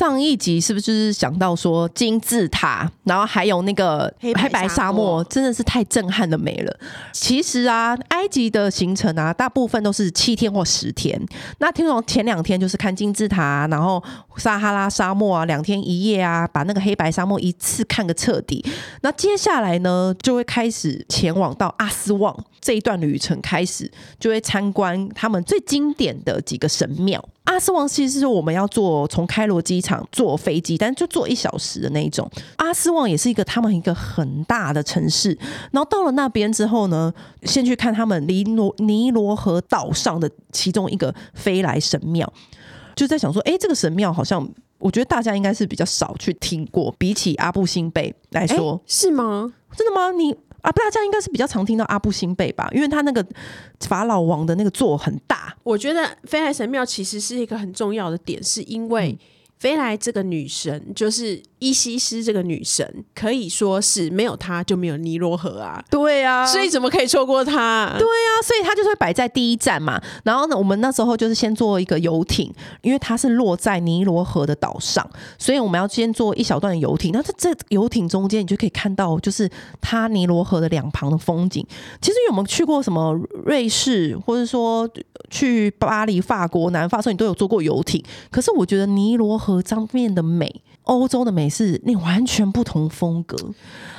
上一集是不是就是讲到说金字塔，然后还有那个黑白沙漠，真的是太震撼的美了。其实啊，埃及的行程啊，大部分都是七天或十天。那听说前两天就是看金字塔，然后撒哈拉沙漠啊，两天一夜啊，把那个黑白沙漠一次看个彻底。那接下来呢，就会开始前往到阿斯旺这一段旅程，开始就会参观他们最经典的几个神庙。阿斯旺其实是我们要坐从开罗机场坐飞机，但就坐一小时的那一种。阿斯旺也是一个他们一个很大的城市。然后到了那边之后呢，先去看他们尼罗尼罗河岛上的其中一个飞来神庙，就在想说，哎，这个神庙好像我觉得大家应该是比较少去听过，比起阿布辛贝来说，是吗？真的吗？你？啊，大家应该是比较常听到阿布辛贝吧，因为他那个法老王的那个座很大。我觉得飞来神庙其实是一个很重要的点，是因为飞来这个女神就是。伊西斯这个女神可以说是没有她就没有尼罗河啊，对啊，所以怎么可以错过她？对啊，所以她就是会摆在第一站嘛。然后呢，我们那时候就是先坐一个游艇，因为它是落在尼罗河的岛上，所以我们要先坐一小段的游艇。那在这游艇中间，你就可以看到就是它尼罗河的两旁的风景。其实有没有去过什么瑞士，或者说去巴黎、法国、南法，所以你都有坐过游艇。可是我觉得尼罗河上面的美。欧洲的美是那完全不同风格，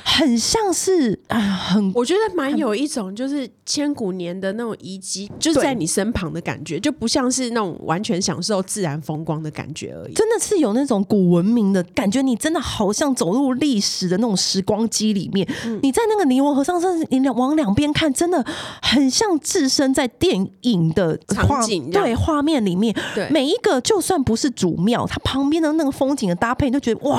很像是啊，很我觉得蛮有一种就是千古年的那种遗迹，就是在你身旁的感觉，就不像是那种完全享受自然风光的感觉而已。真的是有那种古文明的感觉，你真的好像走入历史的那种时光机里面。嗯、你在那个尼罗河上，甚至你两往两边看，真的很像置身在电影的场景，对画面里面。对，每一个就算不是主庙，它旁边的那个风景的搭配，你都觉得哇，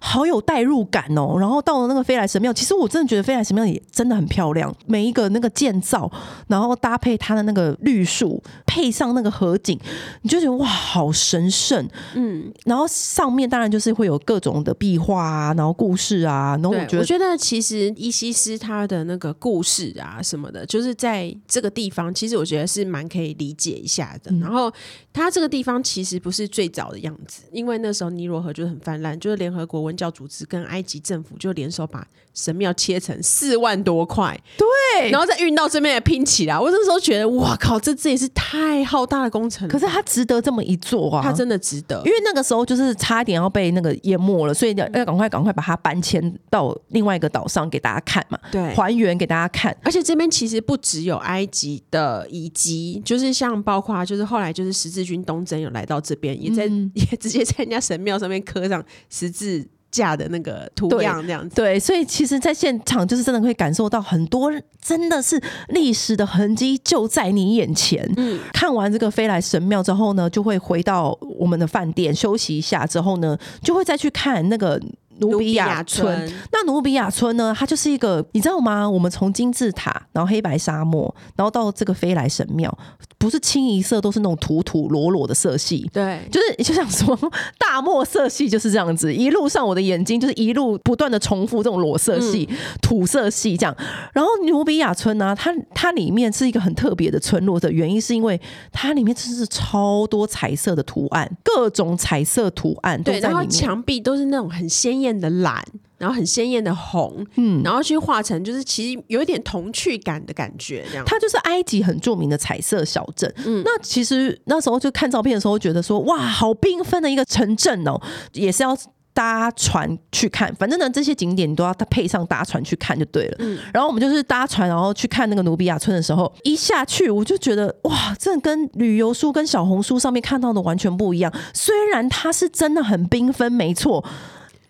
好有代入感哦。然后到了那个飞来神庙，其实我真的觉得飞来神庙也真的很漂亮。每一个那个建造，然后搭配它的那个绿树，配上那个河景，你就觉得哇，好神圣。嗯，然后上面当然就是会有各种的壁画啊，然后故事啊。然后我觉得，我觉得其实伊西斯他的那个故事啊什么的，就是在这个地方，其实我觉得是蛮可以理解一下的。嗯、然后他这个地方其实不是最早的样子，因为那时候尼罗河就是很泛滥，就是联合国文教组织跟埃及政府就联手把神庙切成四万多块，对，然后再运到这边来拼起来。我那时候觉得，哇靠，这这也是太浩大的工程。可是它值得这么一做啊，它真的值得。因为那个时候就是差点要被那个淹没了，所以要要赶快赶快把它搬迁到另外一个岛上给大家看嘛，对，还原给大家看。而且这边其实不只有埃及的遗迹，就是像包括就是后来就是十字军东征有来到这边，也在、嗯、也直接在人家神庙上面刻上十字架的那个图样这样子，对，所以其实，在现场就是真的会感受到很多，真的是历史的痕迹就在你眼前。嗯，看完这个飞来神庙之后呢，就会回到我们的饭店休息一下，之后呢，就会再去看那个。努比亚村，那努比亚村呢？它就是一个，你知道吗？我们从金字塔，然后黑白沙漠，然后到这个飞来神庙，不是清一色都是那种土土裸裸的色系，对，就是就像说大漠色系就是这样子，一路上我的眼睛就是一路不断的重复这种裸色系、嗯、土色系这样。然后努比亚村呢、啊，它它里面是一个很特别的村落的原因，是因为它里面真是超多彩色的图案，各种彩色图案都在里面，对，然后墙壁都是那种很鲜艳。的蓝，然后很鲜艳的红，嗯，然后去画成就是其实有一点童趣感的感觉，这样。它就是埃及很著名的彩色小镇。嗯，那其实那时候就看照片的时候，觉得说哇，好缤纷的一个城镇哦，也是要搭船去看。反正呢，这些景点你都要配上搭船去看就对了。嗯，然后我们就是搭船，然后去看那个努比亚村的时候，一下去我就觉得哇，这跟旅游书跟小红书上面看到的完全不一样。虽然它是真的很缤纷，没错。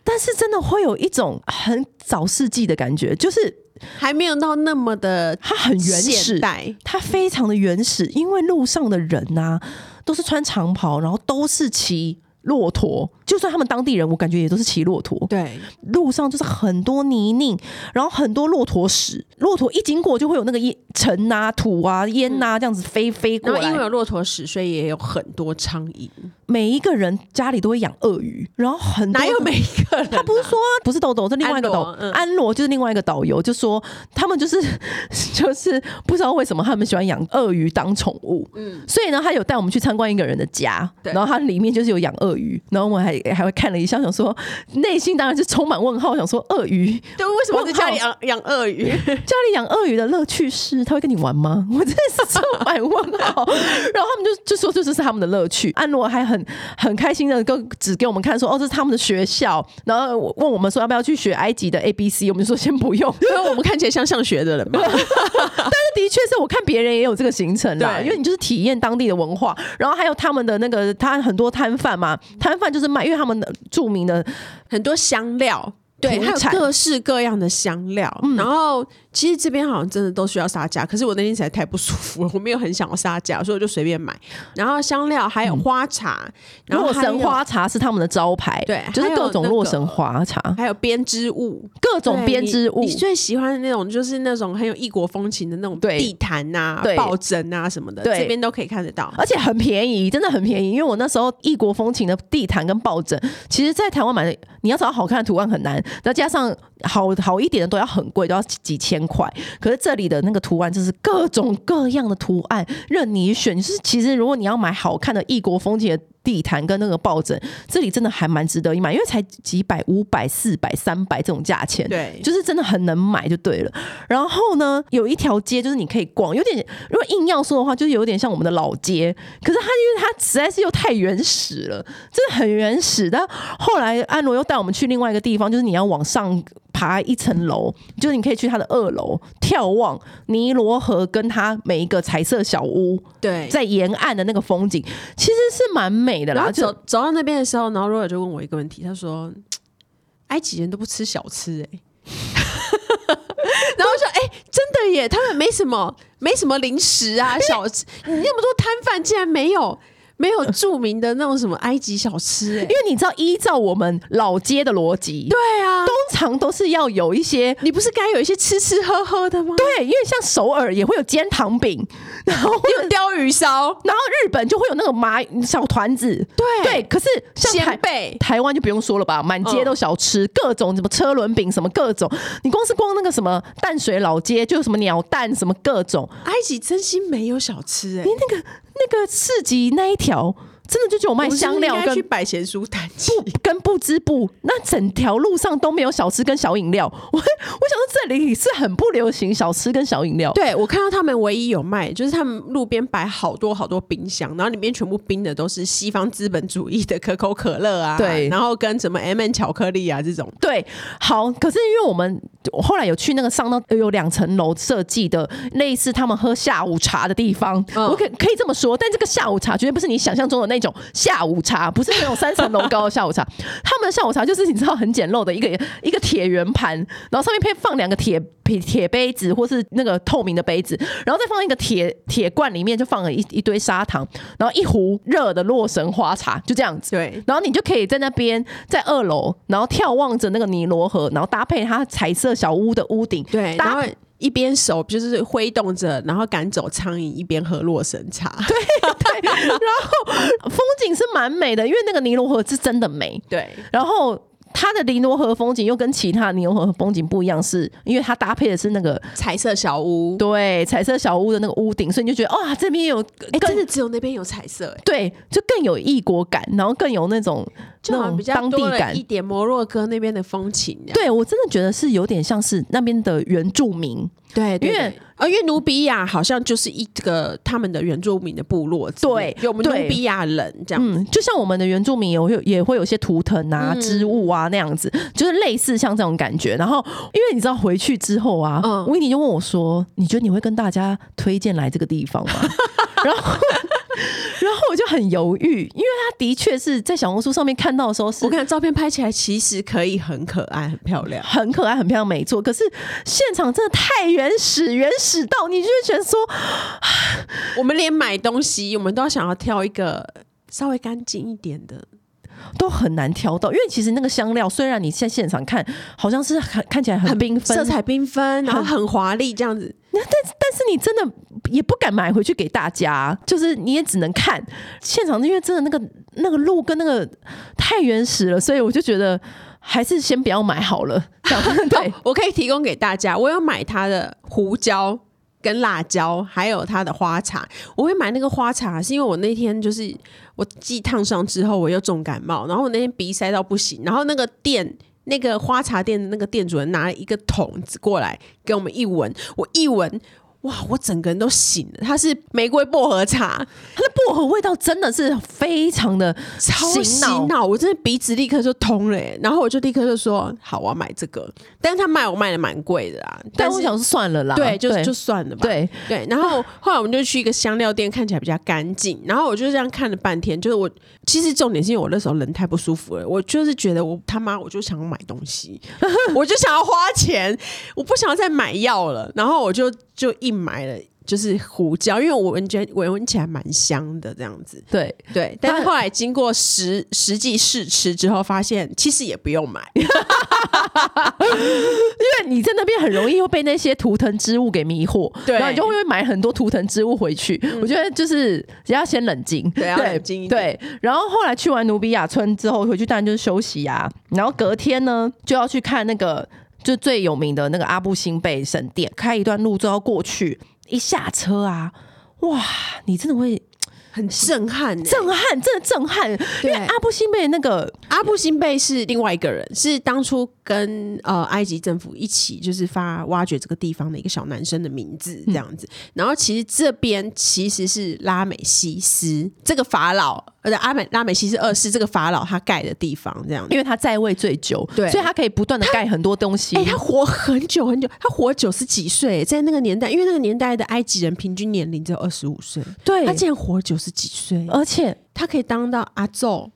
但是真的会有一种很早世纪的感觉，就是还没有到那么的，它很原始，它非常的原始，因为路上的人呐、啊、都是穿长袍，然后都是骑骆驼，就算他们当地人，我感觉也都是骑骆驼。对，路上就是很多泥泞，然后很多骆驼屎，骆驼一经过就会有那个烟尘啊、土啊、烟啊这样子飞飞过来。因为有骆驼屎，所以也有很多苍蝇。每一个人家里都会养鳄鱼，然后很多哪有每一个人、啊？他不是说不是豆豆，是另外一个导安罗、嗯，就是另外一个导游就说他们就是 就是不知道为什么他们喜欢养鳄鱼当宠物。嗯，所以呢，他有带我们去参观一个人的家，然后他里面就是有养鳄鱼，然后我们还还会看了一下，想说内心当然是充满问号，想说鳄鱼对，为什么在家里养养鳄鱼？家里养鳄鱼的乐趣是他会跟你玩吗？我真的是充满问号。然后他们就就说这就是他们的乐趣。安罗还很。很开心的，跟指给我们看说，哦，这是他们的学校，然后问我们说要不要去学埃及的 A B C，我们就说先不用，因为我们看起来像上学的人嘛。但是的确是我看别人也有这个行程啦，因为你就是体验当地的文化，然后还有他们的那个，他很多摊贩嘛，摊贩就是卖，因为他们的著名的很多香料，对，还有各式各样的香料，嗯、然后。其实这边好像真的都需要杀价，可是我那天实在太不舒服了，我没有很想要杀价，所以我就随便买。然后香料还有花茶，嗯、然后洛神花茶是他们的招牌，对，就是各种洛神花茶，还有编织物，各种编织物。你最喜欢的那种就是那种很有异国风情的那种地毯啊、抱枕啊什么的，这边都可以看得到，而且很便宜，真的很便宜。因为我那时候异国风情的地毯跟抱枕，其实在台湾买的，你要找到好看的图案很难，那加上好好一点的都要很贵，都要几千。块，可是这里的那个图案就是各种各样的图案，任你选。就是其实如果你要买好看的异国风情的地毯跟那个抱枕，这里真的还蛮值得一买，因为才几百、五百、四百、三百这种价钱，对，就是真的很能买就对了。然后呢，有一条街就是你可以逛，有点如果硬要说的话，就是有点像我们的老街，可是它因为它实在是又太原始了，真的很原始。但后来安罗又带我们去另外一个地方，就是你要往上。爬一层楼，就是你可以去它的二楼眺望尼罗河跟它每一个彩色小屋。对，在沿岸的那个风景其实是蛮美的啦。然后走走到那边的时候，然后罗尔就问我一个问题，他说：“埃及人都不吃小吃哎、欸。”然后我说：“哎、欸，真的耶，他们没什么没什么零食啊，小吃，你那么多摊贩竟然没有。” 没有著名的那种什么埃及小吃、欸，因为你知道，依照我们老街的逻辑，对啊，通常都是要有一些，你不是该有一些吃吃喝喝的吗？对，因为像首尔也会有煎糖饼，然后会有鯛鱼烧，然后日本就会有那个麻小团子，对。对。可是像台北、台湾就不用说了吧，满街都小吃，嗯、各种什么车轮饼，什么各种，你光是光那个什么淡水老街，就有什么鸟蛋，什么各种，埃及真心没有小吃哎、欸，你那个。那个市集那一条，真的就只有卖香料跟百贤书摊不跟不织布，那整条路上都没有小吃跟小饮料。我我想到这里是很不流行小吃跟小饮料。对，我看到他们唯一有卖，就是他们路边摆好多好多冰箱，然后里面全部冰的都是西方资本主义的可口可乐啊，对，然后跟什么 M&M 巧克力啊这种。对，好，可是因为我们。我后来有去那个上到有两层楼设计的类似他们喝下午茶的地方，我可可以这么说，但这个下午茶绝对不是你想象中的那种下午茶，不是那种三层楼高的下午茶。他们的下午茶就是你知道很简陋的一个一个铁圆盘，然后上面配放两个铁铁杯子或是那个透明的杯子，然后再放一个铁铁罐，里面就放了一一堆砂糖，然后一壶热的洛神花茶，就这样子。对，然后你就可以在那边在二楼，然后眺望着那个尼罗河，然后搭配它彩色。小屋的屋顶，对，然后一边手就是挥动着，然后赶走苍蝇，一边喝洛神茶，对对，然后风景是蛮美的，因为那个尼罗河是真的美，对，然后。它的尼罗河风景又跟其他尼罗河风景不一样，是因为它搭配的是那个彩色小屋，对，彩色小屋的那个屋顶，所以你就觉得哇，这边有，哎、欸，真的只有那边有彩色，哎，对，就更有异国感，然后更有那种就好像比较当地感一点，摩洛哥那边的风情，对我真的觉得是有点像是那边的原住民。对，因为呃，因为努比亚好像就是一个他们的原住民的部落，对，有我们努比亚人这样，嗯，就像我们的原住民也会也会有些图腾啊、嗯、织物啊那样子，就是类似像这种感觉。然后，因为你知道回去之后啊，维、嗯、尼就问我说：“你觉得你会跟大家推荐来这个地方吗？” 然后。然后我就很犹豫，因为他的确是在小红书上面看到的时候是，我看照片拍起来其实可以很可爱、很漂亮，很可爱、很漂亮，没错。可是现场真的太原始，原始到你就会觉得说，我们连买东西，我们都要想要挑一个稍微干净一点的。都很难挑到，因为其实那个香料虽然你在现场看好像是看看起来很缤纷，色彩缤纷，然后很华丽这样子，那但但是你真的也不敢买回去给大家，就是你也只能看现场，因为真的那个那个路跟那个太原始了，所以我就觉得还是先不要买好了。这样 对，我可以提供给大家，我有买它的胡椒。跟辣椒，还有它的花茶，我会买那个花茶，是因为我那天就是我既烫伤之后，我又重感冒，然后我那天鼻塞到不行，然后那个店那个花茶店的那个店主人拿了一个桶子过来给我们一闻，我一闻。哇！我整个人都醒了。它是玫瑰薄荷茶，薄荷味道真的是非常的超洗脑，我真的鼻子立刻就通了。然后我就立刻就说：“好，我要买这个。”但是他卖我卖的蛮贵的啦。但我想说算了啦，对，就就算了吧。对对。然后 后来我们就去一个香料店，看起来比较干净。然后我就这样看了半天，就是我其实重点是因为我那时候人太不舒服了，我就是觉得我他妈我就想要买东西，我就想要花钱，我不想要再买药了。然后我就。就硬买了，就是胡椒，因为我闻觉闻闻起来蛮香的这样子。对对，但是后来经过实实际试吃之后，发现其实也不用买，因为你在那边很容易会被那些图腾之物给迷惑，对，然后你就会买很多图腾之物回去。嗯、我觉得就是要先冷静，对，要冷静一点。对，然后后来去完努比亚村之后回去，当然就是休息啊。然后隔天呢，就要去看那个。就最有名的那个阿布辛贝神殿，开一段路就要过去，一下车啊，哇，你真的会。很震撼，震撼，真的震撼。因为阿布辛贝那个阿布辛贝是另外一个人，是当初跟呃埃及政府一起就是发挖掘这个地方的一个小男生的名字这样子。嗯、然后其实这边其实是拉美西斯这个法老，呃，阿美拉美西斯二世这个法老他盖的地方这样子，因为他在位最久，对，所以他可以不断的盖很多东西。哎、欸，他活很久很久，他活九十几岁，在那个年代，因为那个年代的埃及人平均年龄只有二十五岁，对，他竟然活九十。十几岁，而且他可以当到阿宙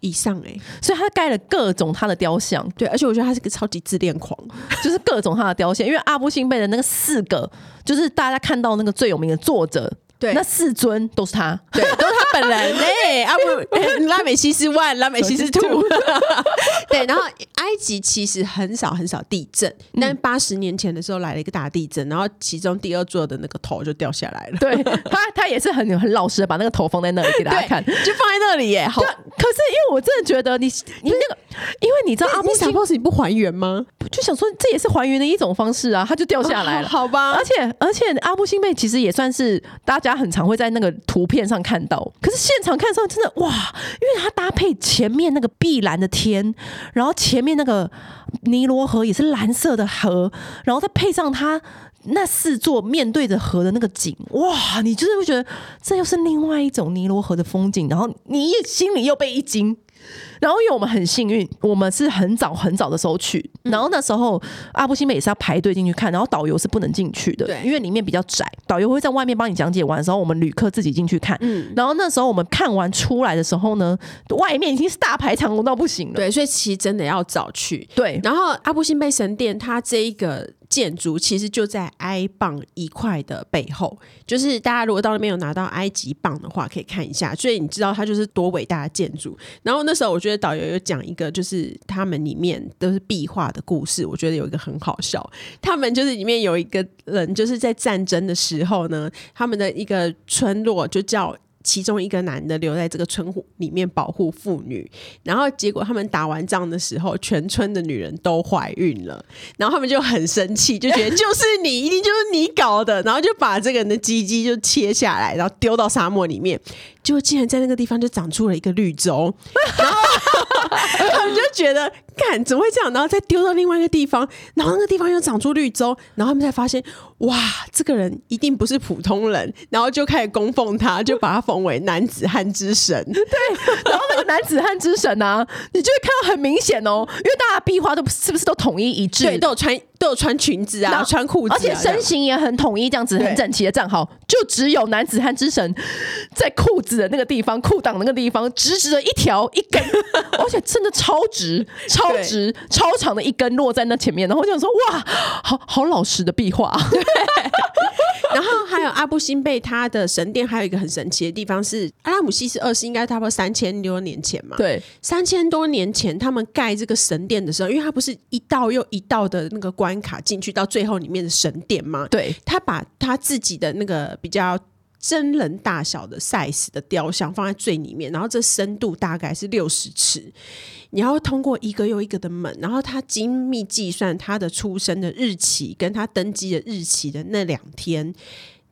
以上哎、欸，所以他盖了各种他的雕像，对，而且我觉得他是个超级自恋狂，就是各种他的雕像，因为阿布辛贝的那个四个，就是大家看到那个最有名的作者。对，那四尊都是他，对，都是他本人。哎、欸，阿布、欸、拉美西斯 one，拉美西斯 two。对，然后埃及其实很少很少地震，嗯、但八十年前的时候来了一个大地震，然后其中第二座的那个头就掉下来了。对，他他也是很很老实的把那个头放在那里给大家看，就放在那里耶。好，可是因为我真的觉得你你那个，因为你知道阿布辛贝你不还原吗？就想说这也是还原的一种方式啊，他就掉下来了，哦、好吧？而且而且阿布辛贝其实也算是大家。很常会在那个图片上看到，可是现场看上真的哇，因为它搭配前面那个碧蓝的天，然后前面那个尼罗河也是蓝色的河，然后再配上它那四座面对着河的那个景，哇，你就是会觉得这又是另外一种尼罗河的风景，然后你心里又被一惊。然后因为我们很幸运，我们是很早很早的时候去，然后那时候阿布辛贝也是要排队进去看，然后导游是不能进去的，对，因为里面比较窄，导游会在外面帮你讲解完的时候，我们旅客自己进去看。嗯，然后那时候我们看完出来的时候呢，外面已经是大排长龙到不行了。对，所以其实真的要早去。对，然后阿布辛贝神殿它这一个。建筑其实就在埃镑一块的背后，就是大家如果到那边有拿到埃及镑的话，可以看一下。所以你知道它就是多伟大的建筑。然后那时候我觉得导游有讲一个，就是他们里面都是壁画的故事，我觉得有一个很好笑。他们就是里面有一个人，就是在战争的时候呢，他们的一个村落就叫。其中一个男的留在这个村里面保护妇女，然后结果他们打完仗的时候，全村的女人都怀孕了，然后他们就很生气，就觉得 就是你，一定就是你搞的，然后就把这个人的鸡鸡就切下来，然后丢到沙漠里面，就竟然在那个地方就长出了一个绿洲，然后他们就觉得，干怎么会这样？然后再丢到另外一个地方，然后那个地方又长出绿洲，然后他们才发现。哇，这个人一定不是普通人，然后就开始供奉他，就把他封为男子汉之神。对，然后那个男子汉之神啊，你就会看到很明显哦，因为大家壁画都是不是都统一一致？对，都有穿都有穿裙子啊，穿裤子啊，而且身形也很统一，这样子很整齐的站好，就只有男子汉之神在裤子的那个地方，裤裆那个地方直直的一条一根，而且真的超直、超直、超长的一根落在那前面，然后我就想说哇，好好老实的壁画。然后还有阿布辛贝，他的神殿还有一个很神奇的地方是，阿拉姆西斯二世应该差不多三千多年前嘛？对，三千多年前他们盖这个神殿的时候，因为他不是一道又一道的那个关卡进去到最后里面的神殿嘛？对，他把他自己的那个比较真人大小的 size 的雕像放在最里面，然后这深度大概是六十尺。你要通过一个又一个的门，然后他精密计算他的出生的日期跟他登基的日期的那两天，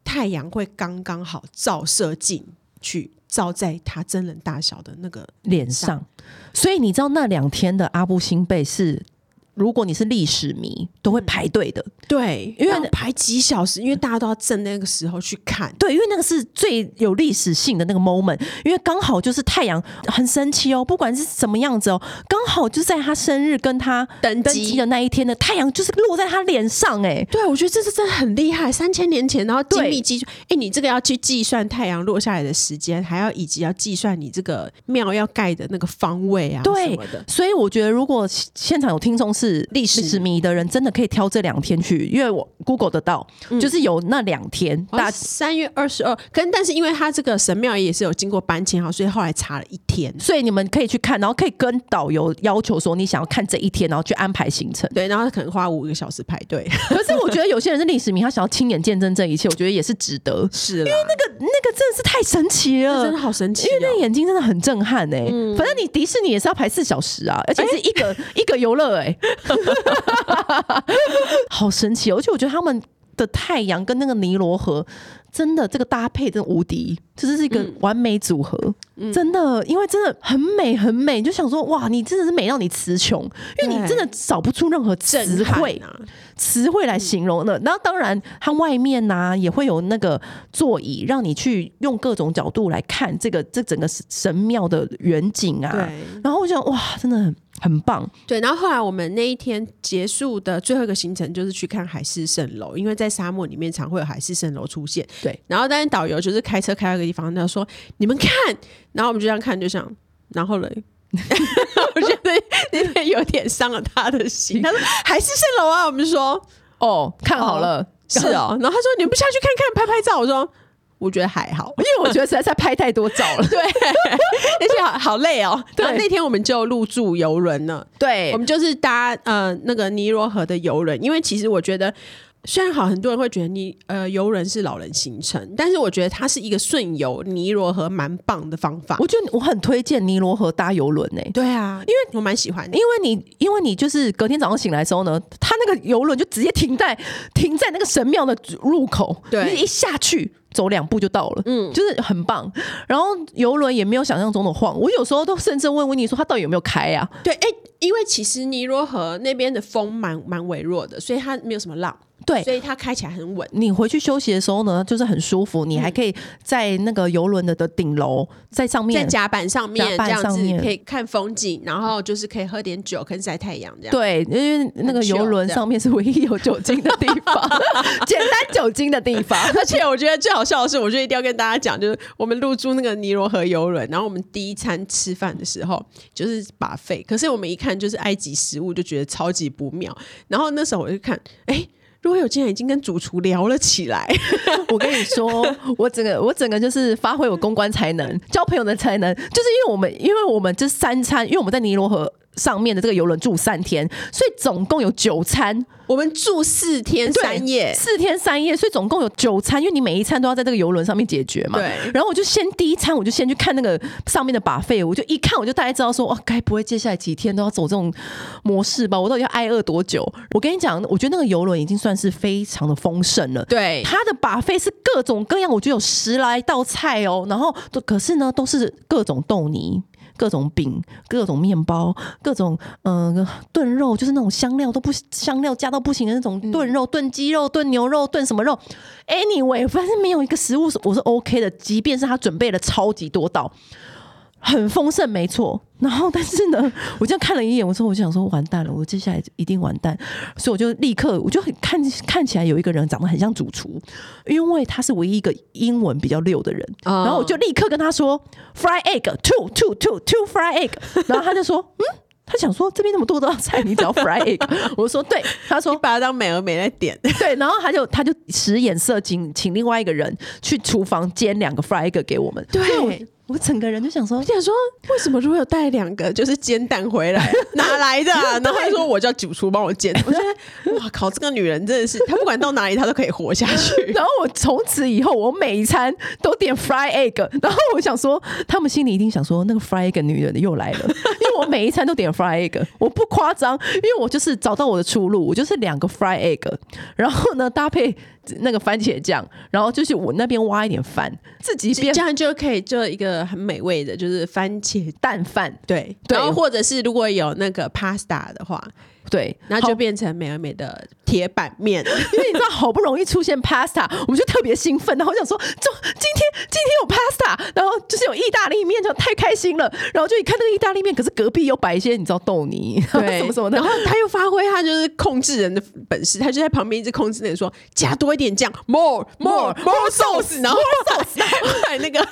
太阳会刚刚好照射进去，照在他真人大小的那个脸上。所以你知道那两天的阿布辛贝是。如果你是历史迷，都会排队的。对，因为排几小时，因为大家都要趁那个时候去看。对，因为那个是最有历史性的那个 moment，因为刚好就是太阳很神奇哦，不管是什么样子哦，刚好就在他生日跟他登基的那一天的太阳就是落在他脸上。哎，对，我觉得这是真的很厉害。三千年前，然后精密计算，哎，你这个要去计算太阳落下来的时间，还要以及要计算你这个庙要盖的那个方位啊，对的。所以我觉得，如果现场有听众是历史迷的人，真的可以挑这两天去，因为我 Google 得到，嗯、就是有那两天，大三月二十二。跟但是因为他这个神庙也是有经过搬迁哈，所以后来查了一天，所以你们可以去看，然后可以跟导游要求说你想要看这一天，然后去安排行程。对，然后他可能花五个小时排队。可是我觉得有些人是历史迷，他想要亲眼见证这一切，我觉得也是值得。是，因为那个那个真的是太神奇了，真的好神奇，哦，因为那眼睛真的很震撼哎，欸。嗯、反正你迪士尼也是要排四小时啊，而且是一个，欸、一个游乐哎。好神奇哦！而且我觉得他们的太阳跟那个尼罗河真的这个搭配真的无敌，这、就是一个完美组合，嗯、真的，因为真的很美很美，你就想说哇，你真的是美到你词穷，因为你真的找不出任何词汇词汇来形容的。然后当然它外面呢、啊、也会有那个座椅，让你去用各种角度来看这个这整个神庙的远景啊。然后我想哇，真的很。很棒，对。然后后来我们那一天结束的最后一个行程就是去看海市蜃楼，因为在沙漠里面常会有海市蜃楼出现。对。然后当然导游就是开车开到一个地方，他说：“你们看。”然后我们就这样看，就想，然后嘞，我觉得那边有点伤了他的心。他说：“海市蜃楼啊！”我们就说：“哦，看好了，哦是哦。”然后他说：“你们不下去看看，拍拍照？”我说。我觉得还好，因为我觉得实在是拍太多照了，对，而且好好累哦。对，那天我们就入住游轮了，对，我们就是搭呃那个尼罗河的游轮，因为其实我觉得。虽然好，很多人会觉得你呃游轮是老人行程，但是我觉得它是一个顺游尼罗河蛮棒的方法。我觉得我很推荐尼罗河搭游轮诶。对啊，因为我蛮喜欢的，因为你因为你就是隔天早上醒来的时候呢，它那个游轮就直接停在停在那个神庙的入口，对，你一下去走两步就到了，嗯，就是很棒。然后游轮也没有想象中的晃，我有时候都甚至问温妮说它到底有没有开啊？对，哎、欸，因为其实尼罗河那边的风蛮蛮微弱的，所以它没有什么浪。对，所以它开起来很稳。你回去休息的时候呢，就是很舒服。你还可以在那个游轮的的顶楼，在上面，在甲板上面这样子可以看风景，然后就是可以喝点酒，可以晒太阳这样。对，因为那个游轮上面是唯一有酒精的地方，简单酒精的地方。而且我觉得最好笑的是，我就一定要跟大家讲，就是我们入住那个尼罗河游轮，然后我们第一餐吃饭的时候就是 buffet，可是我们一看就是埃及食物，就觉得超级不妙。然后那时候我就看，哎、欸。如果有今天已经跟主厨聊了起来，我跟你说，我整个我整个就是发挥我公关才能、交朋友的才能，就是因为我们因为我们这三餐，因为我们在尼罗河。上面的这个游轮住三天，所以总共有九餐。我们住四天三夜，四天三夜，所以总共有九餐。因为你每一餐都要在这个游轮上面解决嘛。对。然后我就先第一餐，我就先去看那个上面的 buffet，我就一看，我就大概知道说，哇，该不会接下来几天都要走这种模式吧？我到底要挨饿多久？我跟你讲，我觉得那个游轮已经算是非常的丰盛了。对。它的 buffet 是各种各样，我觉得有十来道菜哦。然后都可是呢，都是各种豆泥。各种饼、各种面包、各种嗯炖肉，就是那种香料都不香料加到不行的那种炖肉、炖鸡肉、炖牛肉、炖什么肉。Anyway，反正没有一个食物是我是 OK 的，即便是他准备了超级多道。很丰盛，没错。然后，但是呢，我这样看了一眼，我说，我就想说，完蛋了，我接下来一定完蛋。所以我就立刻，我就很看看起来有一个人长得很像主厨，因为他是唯一一个英文比较溜的人。然后我就立刻跟他说，fry egg two two two two fry egg。然后他就说，嗯。他想说这边那么多道菜，你只要 fry egg。我说对，他说把它当美而美来点。对，然后他就他就使眼色，请请另外一个人去厨房煎两个 fry egg 给我们。对。我整个人就想说，我想说，为什么如果有带两个就是煎蛋回来，哪来的？然后他说我叫主厨帮我煎。我觉得哇靠，这个女人真的是，她不管到哪里她都可以活下去。然后我从此以后，我每一餐都点 fry egg。然后我想说，他们心里一定想说，那个 fry egg 女人又来了，因为我每一餐都点 fry egg，我不夸张，因为我就是找到我的出路，我就是两个 fry egg，然后呢搭配。那个番茄酱，然后就是我那边挖一点饭，自己边这样就可以做一个很美味的，就是番茄蛋饭。对，然后或者是如果有那个 pasta 的话。对，然后就变成美而美的铁板面，因为你知道好不容易出现 pasta，我们就特别兴奋，然后我想说，就今天今天有 pasta，然后就是有意大利面，就太开心了。然后就一看那个意大利面，可是隔壁又摆一些你知道豆泥，对，什么什么的。然后他又发挥他就是控制人的本事，他就在旁边一直控制人说加多一点酱，more more more sauce，然后 sauce，后来那个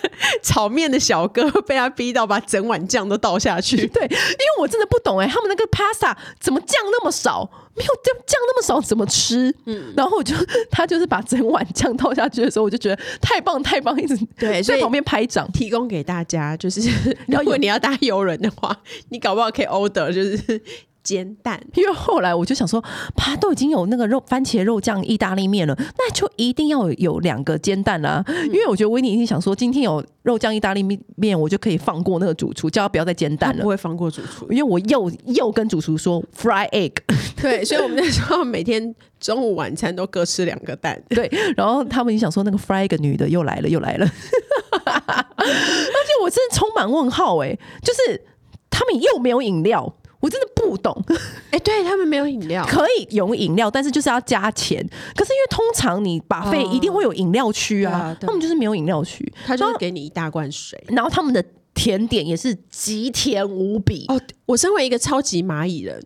炒面的小哥被他逼到把整碗酱都倒下去。对，因为我真的不懂哎、欸，他们那个 pasta 怎么酱？那么少，没有酱酱那么少，怎么吃？嗯，然后我就他就是把整碗酱倒下去的时候，我就觉得太棒太棒，一直对，在旁边拍掌，提供给大家。就是如果你要搭游轮的话，你搞不好可以 order 就是。煎蛋，因为后来我就想说，啪，都已经有那个肉番茄肉酱意大利面了，那就一定要有两个煎蛋啦、啊。嗯、因为我觉得维尼已经想说，今天有肉酱意大利面，我就可以放过那个主厨，叫他不要再煎蛋了。不会放过主厨，因为我又又跟主厨说 fry egg。对，所以我们那时候每天中午晚餐都各吃两个蛋。对，然后他们也想说，那个 fry egg 女的又来了，又来了。而且我真的充满问号哎、欸，就是他们又没有饮料。我真的不懂，哎、欸，对他们没有饮料，可以有饮料，但是就是要加钱。可是因为通常你 buffet 一定会有饮料区啊，啊他们就是没有饮料区，他就会给你一大罐水，然后他们的甜点也是极甜无比。哦，我身为一个超级蚂蚁人，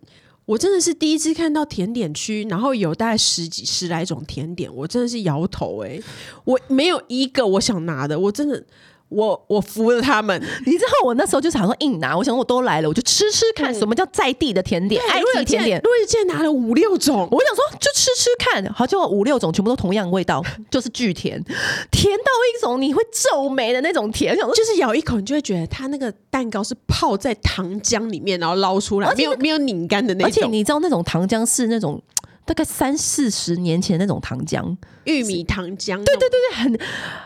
我真的是第一次看到甜点区，然后有大概十几十来种甜点，我真的是摇头哎、欸，我没有一个我想拿的，我真的。我我服了他们，你知道我那时候就想说硬拿，我想说我都来了，我就吃吃看什么叫在地的甜点，埃及甜点。如果今天拿了五六种，我想说就吃吃看，好像五六种全部都同样味道，就是巨甜，甜到一种你会皱眉的那种甜，想说就是咬一口你就会觉得它那个蛋糕是泡在糖浆里面，然后捞出来，没有没有拧干的那种。而且你知道那种糖浆是那种。大概三四十年前那种糖浆，玉米糖浆，对对对对，很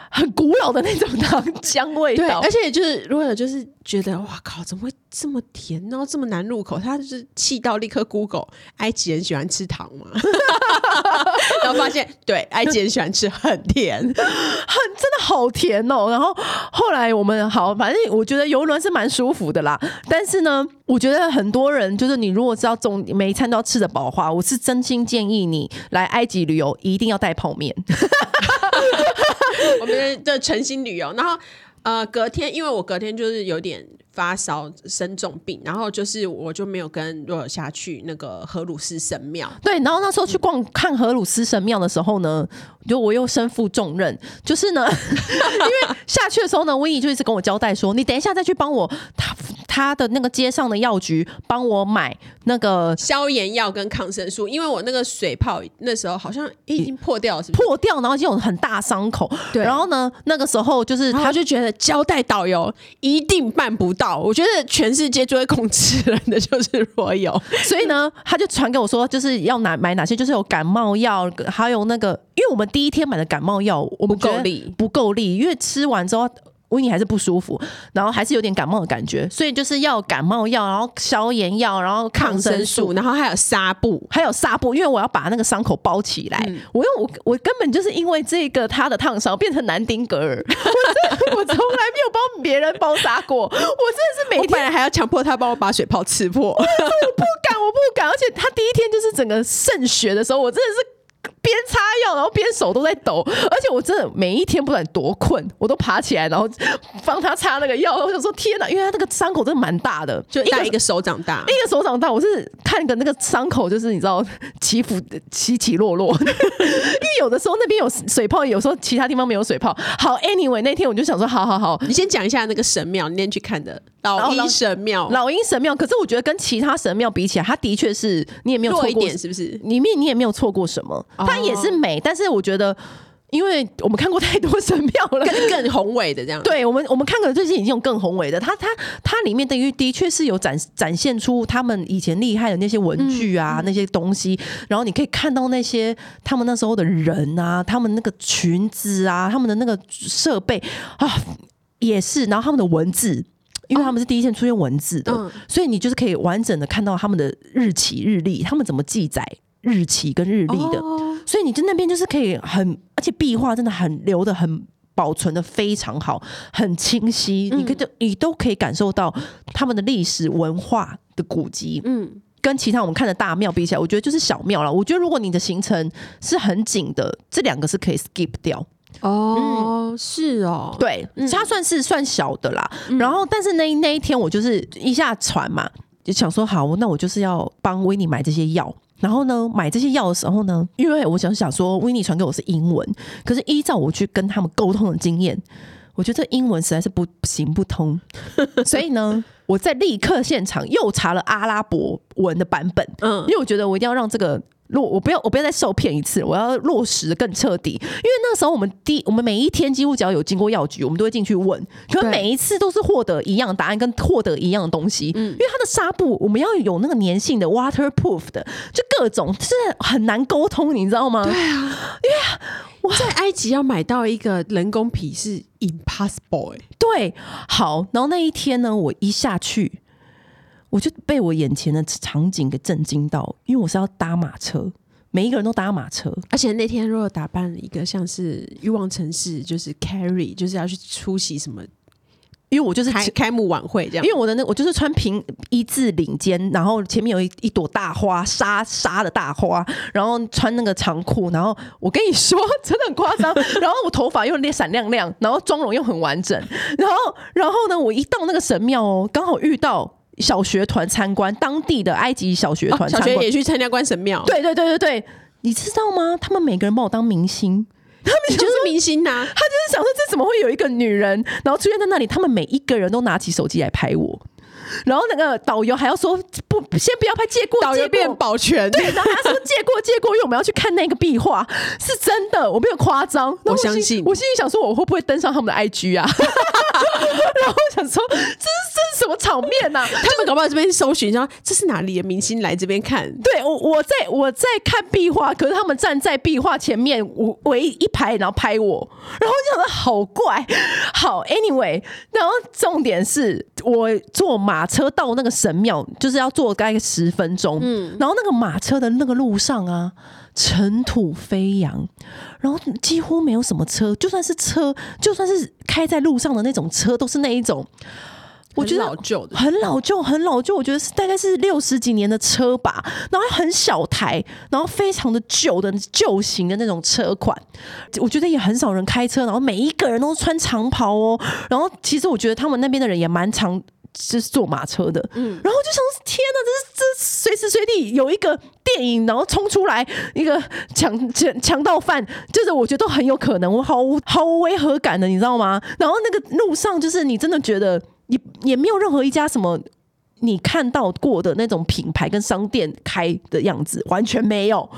很古老的那种糖浆味道，而且就是如果就是觉得哇靠，怎么会这么甜，然后这么难入口？他就是气到立刻 Google，埃及人喜欢吃糖吗？然后发现对，埃及人喜欢吃很甜，很真的好甜哦。然后后来我们好，反正我觉得游轮是蛮舒服的啦，但是呢。我觉得很多人就是你如果知道中每一餐都要吃得饱的话，我是真心建议你来埃及旅游一定要带泡面。我们的诚心旅游，然后呃隔天，因为我隔天就是有点发烧生重病，然后就是我就没有跟若尔下去那个荷鲁斯神庙。对，然后那时候去逛看荷鲁斯神庙的时候呢，就我又身负重任，就是呢，因为下去的时候呢，威尼就一直跟我交代说，你等一下再去帮我他他。的那个街上的药局帮我买那个消炎药跟抗生素，因为我那个水泡那时候好像已经破掉了是不是，破掉，然后就有很大伤口。对，然后呢，那个时候就是他就觉得交代导游一定办不到。我觉得全世界最会控制人的就是若有，所以呢，他就传给我说，就是要拿买哪些，就是有感冒药，还有那个，因为我们第一天买的感冒药，我们不够力，不够力，因为吃完之后。温妮还是不舒服，然后还是有点感冒的感觉，所以就是要感冒药，然后消炎药，然后抗生素，然后还有纱布，还有纱布，因为我要把那个伤口包起来。嗯、我用我我根本就是因为这个他的烫伤变成南丁格尔，我我从来没有帮别人包扎过，我真的是每天还要强迫他帮我把水泡刺破，我不敢，我不敢，而且他第一天就是整个渗血的时候，我真的是。边擦药，然后边手都在抖，而且我真的每一天不管多困，我都爬起来，然后帮他擦那个药。我想说天哪，因为他那个伤口真的蛮大的，就大一个手掌大，一个手掌大。我是看个那个伤口，就是你知道起伏起起落落，因为有的时候那边有水泡，有时候其他地方没有水泡。好，anyway，那天我就想说，好好好，你先讲一下那个神庙，你那天去看的老鹰神庙，老鹰神庙。可是我觉得跟其他神庙比起来，它的确是你也没有错过一点，是不是？里面你也没有错过什么，它也是美，但是我觉得。因为我们看过太多神庙了，更更宏伟的这样。对我们，我们看过最近已经有更宏伟的。它它它里面等于的确是有展展现出他们以前厉害的那些文具啊，嗯、那些东西。然后你可以看到那些他们那时候的人啊，他们那个裙子啊，他们的那个设备啊，也是。然后他们的文字，因为他们是第一线出现文字的，哦嗯、所以你就是可以完整的看到他们的日期日历，他们怎么记载日期跟日历的。哦所以你在那边就是可以很，而且壁画真的很留的很保存的非常好，很清晰，你可以你都可以感受到他们的历史文化的古迹。嗯，跟其他我们看的大庙比起来，我觉得就是小庙了。我觉得如果你的行程是很紧的，这两个是可以 skip 掉。哦，嗯、是哦，对，它算是算小的啦。然后，但是那那一天我就是一下船嘛，就想说好，那我就是要帮维尼买这些药。然后呢，买这些药的时候呢，因为我想想说，维尼传给我是英文，可是依照我去跟他们沟通的经验，我觉得这英文实在是不行不通，所以呢，我在立刻现场又查了阿拉伯文的版本，嗯，因为我觉得我一定要让这个。落我不要我不要再受骗一次，我要落实的更彻底。因为那时候我们第我们每一天几乎只要有经过药局，我们都会进去问，可每一次都是获得一样答案跟获得一样的东西。嗯，因为它的纱布我们要有那个粘性的 waterproof 的，就各种是很难沟通，你知道吗？对啊，因为我在埃及要买到一个人工皮是 impossible 欸。对，好，然后那一天呢，我一下去。我就被我眼前的场景给震惊到，因为我是要搭马车，每一个人都搭马车，而且那天如果打扮了一个像是欲望城市，就是 Carrie，就是要去出席什么，因为我就是开开幕晚会这样，因为我的那我就是穿平一字领肩，然后前面有一一朵大花，纱纱的大花，然后穿那个长裤，然后我跟你说真的很夸张，然后我头发又闪亮亮，然后妆容又很完整，然后然后呢，我一到那个神庙哦，刚好遇到。小学团参观当地的埃及小学团，小学也去参加关神庙。对对对对对，你知道吗？他们每个人把我当明星，他们就是明星呐、啊。他就是想说，这怎么会有一个女人，然后出现在那里？他们每一个人都拿起手机来拍我。然后那个导游还要说不，先不要拍，借过，导游变保全。对，然后他说借过，借过，因为我们要去看那个壁画，是真的，我没有夸张。我，相信，我心里想说，我会不会登上他们的 IG 啊？然后我想说，这是这是什么场面呐、啊？他们搞不好这边搜寻，说这是哪里的明星来这边看？对，我我在我在看壁画，可是他们站在壁画前面围一排，然后拍我，然后我就想说好怪。好，Anyway，然后重点是我坐马。马车到那个神庙，就是要坐大概十分钟。嗯，然后那个马车的那个路上啊，尘土飞扬，然后几乎没有什么车，就算是车，就算是开在路上的那种车，都是那一种。我觉得老旧的，很老旧，很老旧。我觉得是大概是六十几年的车吧，然后很小台，然后非常的旧的旧型的那种车款。我觉得也很少人开车，然后每一个人都穿长袍哦。然后其实我觉得他们那边的人也蛮常。是坐马车的，嗯，然后就想，天哪，这是这随时随地有一个电影，然后冲出来一个强强强盗犯，就是我觉得都很有可能，我毫无毫无违和感的，你知道吗？然后那个路上，就是你真的觉得也也没有任何一家什么你看到过的那种品牌跟商店开的样子，完全没有。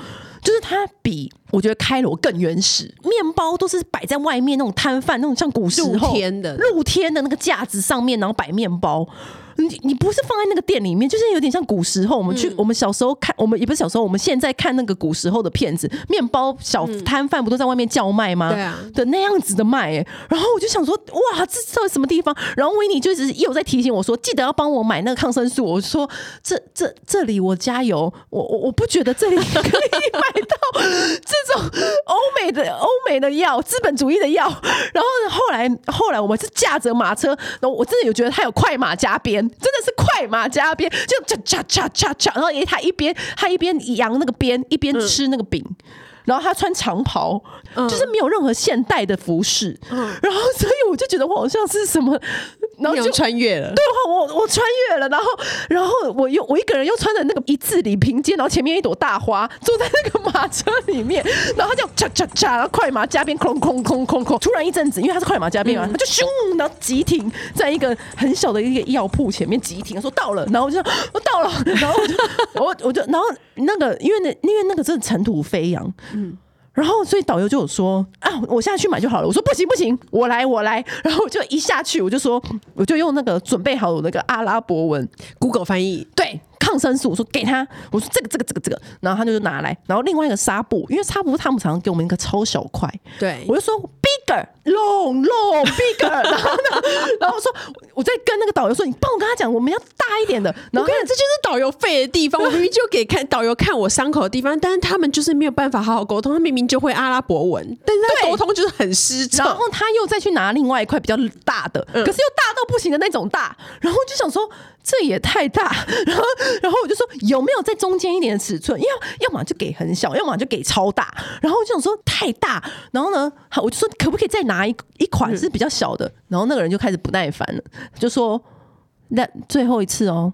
就是它比我觉得开罗更原始，面包都是摆在外面那种摊贩，那种像古时候露天的露天的那个架子上面，然后摆面包。你你不是放在那个店里面，就是有点像古时候。我们去，嗯、我们小时候看，我们也不是小时候，我们现在看那个古时候的片子，面包小摊贩不都在外面叫卖吗？对啊，的那样子的卖，欸。然后我就想说，哇，这到底什么地方？然后维尼就一直又在提醒我说，记得要帮我买那个抗生素。我说，这这这里我加油，我我我不觉得这里可以买到这种欧美的欧美的药，资本主义的药。然后后来后来我们是驾着马车，然后我真的有觉得他有快马加鞭。真的是快马加鞭，就就嚓嚓嚓嚓，然后他一边他一边扬那个鞭，一边吃那个饼，嗯、然后他穿长袍，嗯、就是没有任何现代的服饰，嗯、然后所以我就觉得我好像是什么。然后就穿越了，对，我我穿越了，然后然后我又我一个人又穿着那个一字领平肩，然后前面一朵大花，坐在那个马车里面，然后他就嚓嚓嚓，然后快马加鞭，空空空空空，突然一阵子，因为他是快马加鞭嘛，他就咻，然后急停在一个很小的一个药铺前面急停，说到了，然后我就说我到了，然后我就我我就然后那个因为那因为那个真的尘土飞扬，嗯。然后，所以导游就有说啊，我现在去买就好了。我说不行不行，我来我来。然后我就一下去，我就说，我就用那个准备好那个阿拉伯文，Google 翻译，对，抗生素。我说给他，我说这个这个这个这个，然后他就拿来。然后另外一个纱布，因为纱布他们常常给我们一个超小块，对，我就说。bigger long long bigger，然后呢，然后说我在跟那个导游说，你帮我跟他讲，我们要大一点的。然后我跟你，这就是导游废的地方。我明明就给看导游看我伤口的地方，但是他们就是没有办法好好沟通。他明明就会阿拉伯文，但是他沟通就是很失常。然后他又再去拿另外一块比较大的，可是又大到不行的那种大。然后就想说。这也太大，然后，然后我就说有没有在中间一点的尺寸？要要么就给很小，要么就给超大。然后我就想说太大，然后呢，好，我就说可不可以再拿一一款是比较小的？然后那个人就开始不耐烦了，就说那最后一次哦。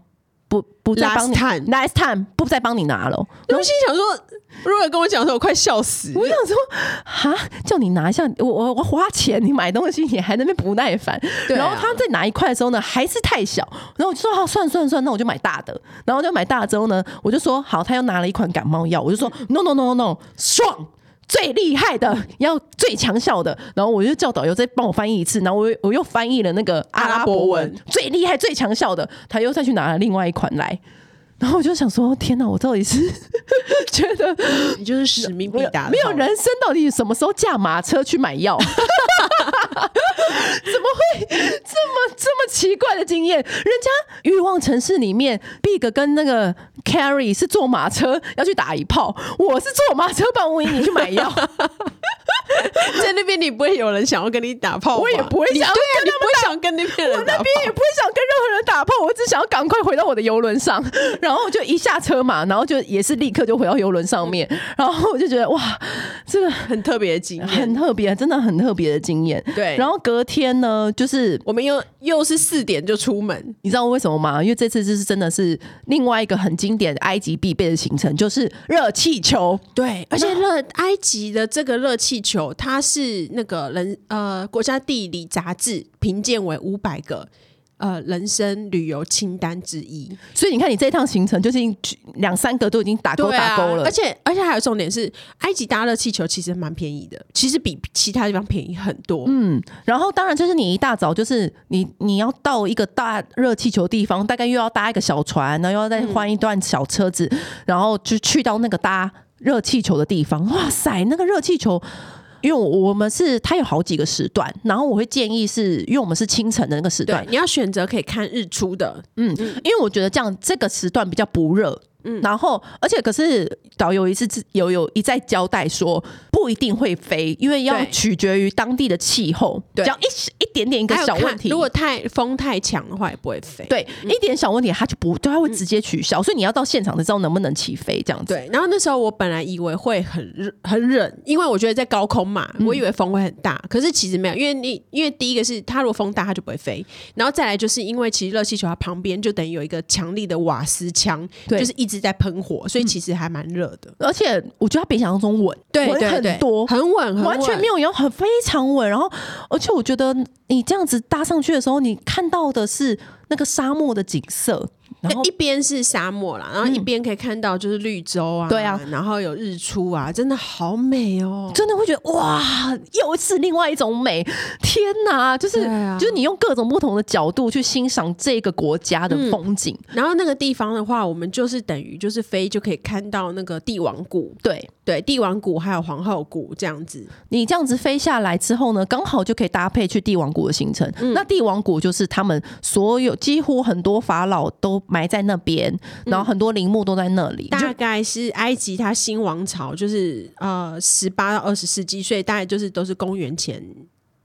不不再帮你 Last time，Last time 不再帮你拿了。我心想说，如果跟我讲说，我快笑死。我想说，哈，叫你拿一下，我我我花钱你买东西，你还在那边不耐烦。然后他在拿一块的时候呢，还是太小。然后我就说，好，算了算了算了，那我就买大的。然后就买大的之后呢，我就说，好，他又拿了一款感冒药，我就说，no no no no no，爽。最厉害的，要最强效的，然后我就叫导游再帮我翻译一次，然后我我又翻译了那个阿拉伯文，最厉害、最强效的，他又再去拿了另外一款来，然后我就想说，天哪，我到底是 觉得你就是使命必达，没有人生到底什么时候驾马车去买药？怎么会这么这么奇怪的经验？人家欲望城市里面，Big 跟那个 Carrie 是坐马车要去打一炮，我是坐马车帮吴颖你去买药。在那边你不会有人想要跟你打炮，我也不会想，对啊，你不会想跟那边人，我那边也不会想跟任何人打炮，我只想要赶快回到我的游轮上，然后就一下车嘛，然后就也是立刻就回到游轮上面，然后我就觉得哇，这个很特别的经验，很特别，真的很特别的经验。对，然后隔天呢，就是我们又又是四点就出门，你知道为什么吗？因为这次就是真的是另外一个很经典的埃及必备的行程，就是热气球。对，而且热埃及的这个热气球，它是那个人呃国家地理杂志评鉴为五百个。呃，人生旅游清单之一，所以你看，你这一趟行程就是两三个都已经打勾打勾了，而且而且还有重点是，埃及搭热气球其实蛮便宜的，其实比其他地方便宜很多。嗯，然后当然就是你一大早就是你你要到一个大热气球地方，大概又要搭一个小船，然后又要再换一段小车子，嗯、然后就去到那个搭热气球的地方。哇塞，那个热气球。因为我们是它有好几个时段，然后我会建议是因为我们是清晨的那个时段，你要选择可以看日出的，嗯，嗯，因为我觉得这样这个时段比较不热。嗯，然后，而且可是导游一次有有一再交代说，不一定会飞，因为要取决于当地的气候。对，只要一一点点一个小问题，如果太风太强的话，也不会飞。对，嗯、一点小问题，它就不，对，它会直接取消。嗯、所以你要到现场才知道能不能起飞这样子。对，然后那时候我本来以为会很热很冷，因为我觉得在高空嘛，我以为风会很大，嗯、可是其实没有，因为你因为第一个是它如果风大，它就不会飞，然后再来就是因为其实热气球它旁边就等于有一个强力的瓦斯枪，对，就是一直在喷火。所以其实还蛮热的，而且我觉得它比想象中稳，对，稳很多，很稳，完全没有摇，很非常稳。然后，而且我觉得你这样子搭上去的时候，你看到的是那个沙漠的景色。然后一边是沙漠啦，然后一边可以看到就是绿洲啊，对啊，然后有日出啊，真的好美哦，真的会觉得哇，又是另外一种美，天哪，就是、啊、就是你用各种不同的角度去欣赏这个国家的风景。嗯、然后那个地方的话，我们就是等于就是飞就可以看到那个帝王谷，对对，帝王谷还有皇后谷这样子。你这样子飞下来之后呢，刚好就可以搭配去帝王谷的行程。嗯、那帝王谷就是他们所有几乎很多法老都。埋在那边，然后很多陵墓都在那里。嗯、大概是埃及它新王朝，就是呃十八到二十世纪，所以大概就是都是公元前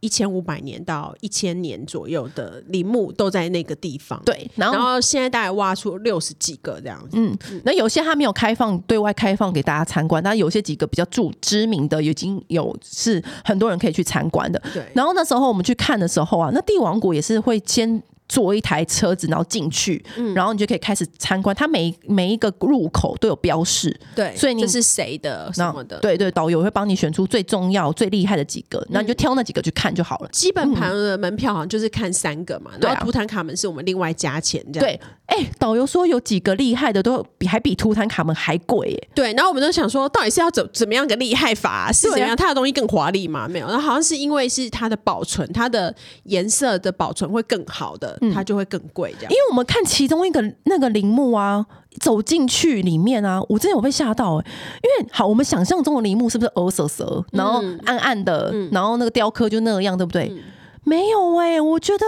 一千五百年到一千年左右的陵墓都在那个地方。对，然后，然后现在大概挖出六十几个这样子。嗯，那有些还没有开放对外开放给大家参观，但有些几个比较著知名的已经有是很多人可以去参观的。对，然后那时候我们去看的时候啊，那帝王谷也是会先。坐一台车子，然后进去，嗯、然后你就可以开始参观。它每每一个入口都有标示，对，所以你这是谁的什么的？对对，导游会帮你选出最重要、最厉害的几个，那、嗯、你就挑那几个去看就好了。基本盘的门票好像就是看三个嘛，嗯、然后图坦卡门是我们另外加钱这样。对，哎、欸，导游说有几个厉害的都比还比图坦卡门还贵耶。对，然后我们都想说，到底是要怎怎么样个厉害法、啊？是怎样？它的东西更华丽吗？没有，然后好像是因为是它的保存，它的颜色的保存会更好的，它就会更贵这样。因为我们看其中一个那个陵墓啊，走进去里面啊，我真的有被吓到哎、欸！因为好，我们想象中的陵墓是不是鹅蛇蛇，然后暗暗的，嗯、然后那个雕刻就那样，对不对？嗯、没有哎、欸，我觉得，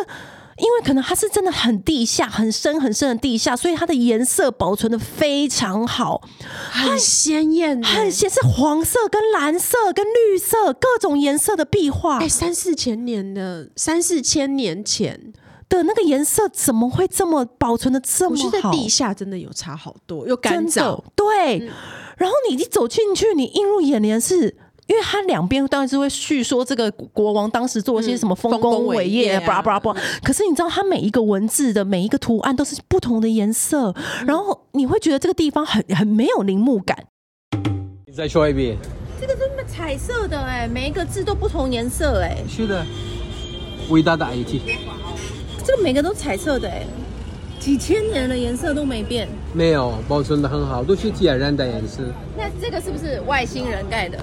因为可能它是真的很地下、很深很深的地下，所以它的颜色保存的非常好，很鲜艳，很鲜，是黄色跟蓝色跟绿色各种颜色的壁画。哎，三四千年的，三四千年前。的那个颜色怎么会这么保存的这么好？在地下真的有差好多，又干燥。对，嗯、然后你一走进去，你映入眼帘是，因为它两边当然是会叙说这个国王当时做了些什么丰功伟业，巴拉巴拉巴拉。可是你知道，它每一个文字的每一个图案都是不同的颜色，嗯、然后你会觉得这个地方很很没有陵墓感。你再说一遍。这个是彩色的哎，每一个字都不同颜色哎。是的，伟大的埃及。这个每个都彩色的哎，几千年的颜色都没变，没有保存的很好，都是自然的颜色。那这个是不是外星人盖的？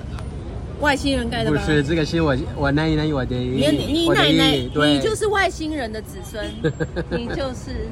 外星人盖的？不是，这个是我我奶奶我的，你你奶奶，你就是外星人的子孙，你就是。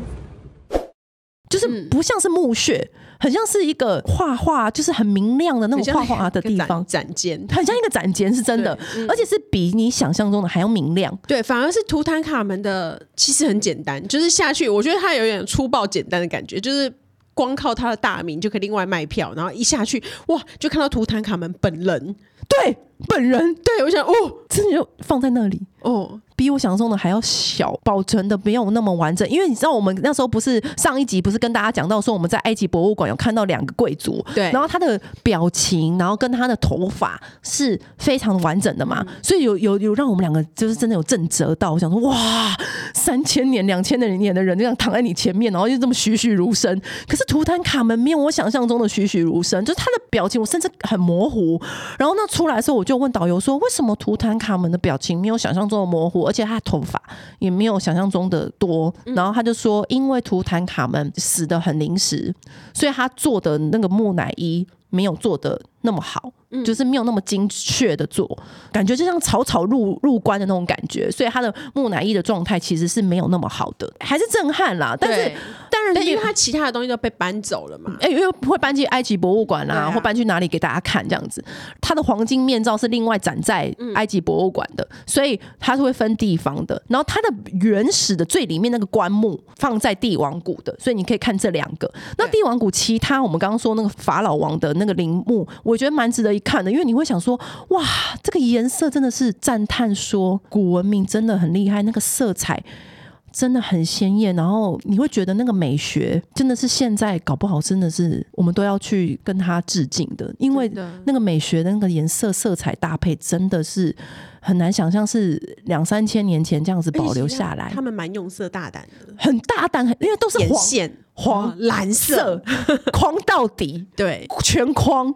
就是不像是墓穴，很像是一个画画，就是很明亮的那种画画的地方，展间，很像一个展间，是真的，嗯、而且是比你想象中的还要明亮。对，反而是图坦卡门的其实很简单，就是下去，我觉得它有点粗暴简单的感觉，就是光靠他的大名就可以另外卖票，然后一下去哇，就看到图坦卡门本人，对，本人，对我想哦，真的就放在那里哦。比我想象中的还要小，保存的没有那么完整。因为你知道，我们那时候不是上一集不是跟大家讲到说，我们在埃及博物馆有看到两个贵族，对，然后他的表情，然后跟他的头发是非常完整的嘛，嗯、所以有有有让我们两个就是真的有震慑到。我想说，哇，三千年、两千年的人这样躺在你前面，然后就这么栩栩如生。可是图坦卡门没有我想象中的栩栩如生，就是他的表情，我甚至很模糊。然后那出来的时候，我就问导游说，为什么图坦卡门的表情没有想象中的模糊，而且他的头发？也没有想象中的多，然后他就说，因为图坦卡门死的很临时，所以他做的那个木乃伊没有做的那么好。就是没有那么精确的做，感觉就像草草入入关的那种感觉，所以他的木乃伊的状态其实是没有那么好的，还是震撼啦。但是，但是因为他其他的东西都被搬走了嘛，哎，因为会搬去埃及博物馆啊，或搬去哪里给大家看这样子。他的黄金面罩是另外展在埃及博物馆的，所以它是会分地方的。然后它的原始的最里面那个棺木放在帝王谷的，所以你可以看这两个。那帝王谷其他我们刚刚说那个法老王的那个陵墓，我觉得蛮值得一看的，因为你会想说，哇，这个颜色真的是赞叹，说古文明真的很厉害，那个色彩真的很鲜艳，然后你会觉得那个美学真的是现在搞不好真的是我们都要去跟他致敬的，因为那个美学的那个颜色色彩搭配真的是很难想象是两三千年前这样子保留下来。他们蛮用色大胆的，很大胆，因为都是黄线、黄蓝色框到底，对，全框。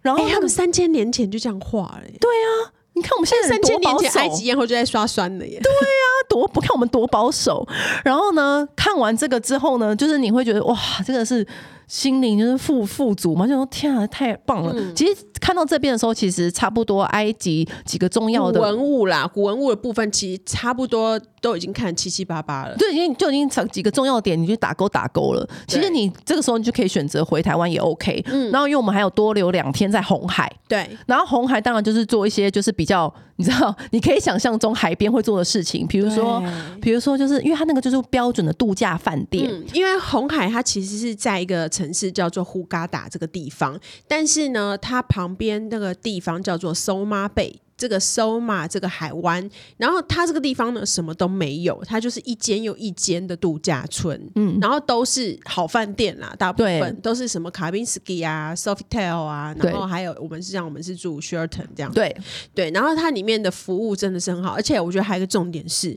然后他们、欸、他们三千年前就这样画了耶。对啊，你看我们现在三千年前埃及艳后就在刷酸了耶。对啊，多不看我们多保守。然后呢，看完这个之后呢，就是你会觉得哇，这个是。心灵就是富富足嘛，就说天啊，太棒了！嗯、其实看到这边的时候，其实差不多埃及几个重要的文物啦，古文物的部分其实差不多都已经看七七八八了，就已经就已经成几个重要的点，你就打勾打勾了。其实你这个时候你就可以选择回台湾也 OK。嗯，然后因为我们还有多留两天在红海，对，然后红海当然就是做一些就是比较你知道，你可以想象中海边会做的事情，比如说，比如说就是因为它那个就是标准的度假饭店，嗯，因为红海它其实是在一个。城市叫做呼嘎达这个地方，但是呢，它旁边那个地方叫做苏妈贝。这个 Soma 这个海湾，然后它这个地方呢什么都没有，它就是一间又一间的度假村，嗯，然后都是好饭店啦，大部分都是什么卡宾斯基啊、Sofitel 啊，然后还有我们是像我们是住 Sheraton 这样，对对，然后它里面的服务真的是很好，而且我觉得还有一个重点是。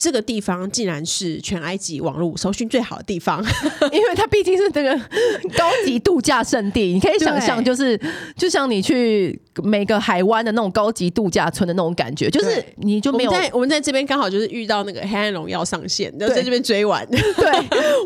这个地方竟然是全埃及网络搜寻最好的地方，因为它毕竟是这个高级度假胜地。你可以想象，就是就像你去每个海湾的那种高级度假村的那种感觉，就是你就没有。我在我们在这边刚好就是遇到那个《黑暗荣耀》上线，就在这边追完。对，